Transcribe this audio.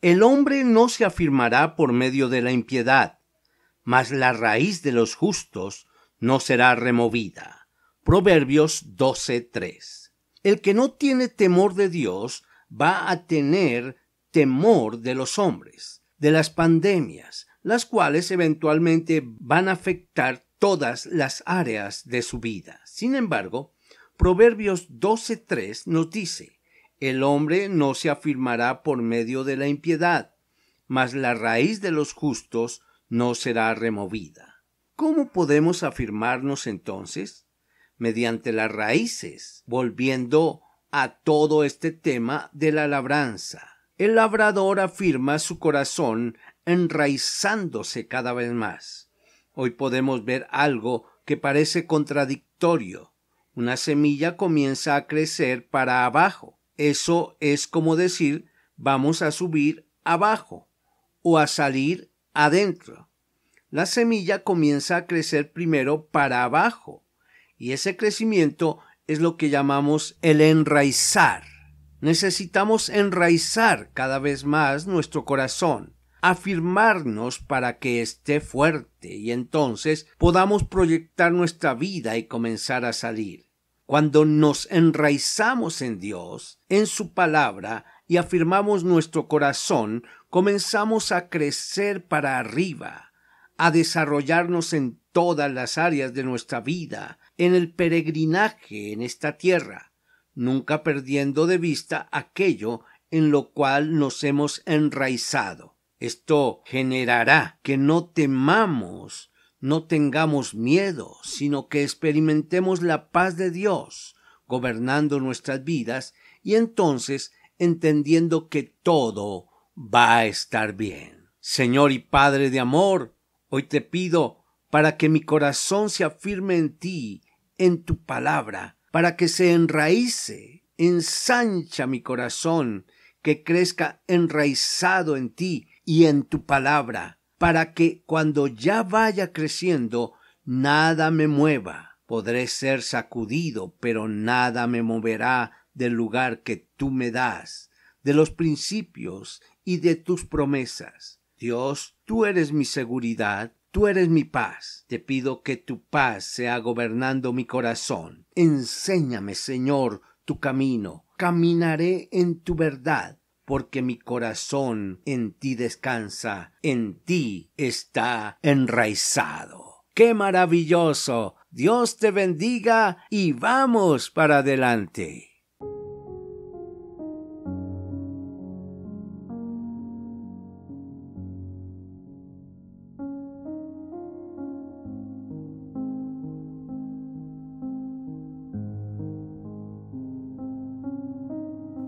El hombre no se afirmará por medio de la impiedad, mas la raíz de los justos no será removida. Proverbios 12:3. El que no tiene temor de Dios va a tener temor de los hombres, de las pandemias, las cuales eventualmente van a afectar todas las áreas de su vida. Sin embargo, Proverbios 12:3 nos dice, el hombre no se afirmará por medio de la impiedad, mas la raíz de los justos no será removida. ¿Cómo podemos afirmarnos entonces? Mediante las raíces, volviendo a todo este tema de la labranza. El labrador afirma su corazón enraizándose cada vez más. Hoy podemos ver algo que parece contradictorio. Una semilla comienza a crecer para abajo eso es como decir vamos a subir abajo o a salir adentro. La semilla comienza a crecer primero para abajo y ese crecimiento es lo que llamamos el enraizar. Necesitamos enraizar cada vez más nuestro corazón, afirmarnos para que esté fuerte y entonces podamos proyectar nuestra vida y comenzar a salir. Cuando nos enraizamos en Dios, en su palabra, y afirmamos nuestro corazón, comenzamos a crecer para arriba, a desarrollarnos en todas las áreas de nuestra vida, en el peregrinaje en esta tierra, nunca perdiendo de vista aquello en lo cual nos hemos enraizado. Esto generará que no temamos no tengamos miedo, sino que experimentemos la paz de Dios gobernando nuestras vidas y entonces entendiendo que todo va a estar bien. Señor y Padre de amor, hoy te pido para que mi corazón se afirme en ti, en tu palabra, para que se enraíce, ensancha mi corazón, que crezca enraizado en ti y en tu palabra, para que cuando ya vaya creciendo nada me mueva. Podré ser sacudido, pero nada me moverá del lugar que tú me das, de los principios y de tus promesas. Dios, tú eres mi seguridad, tú eres mi paz. Te pido que tu paz sea gobernando mi corazón. Enséñame, Señor, tu camino. Caminaré en tu verdad porque mi corazón en ti descansa, en ti está enraizado. ¡Qué maravilloso! Dios te bendiga y vamos para adelante.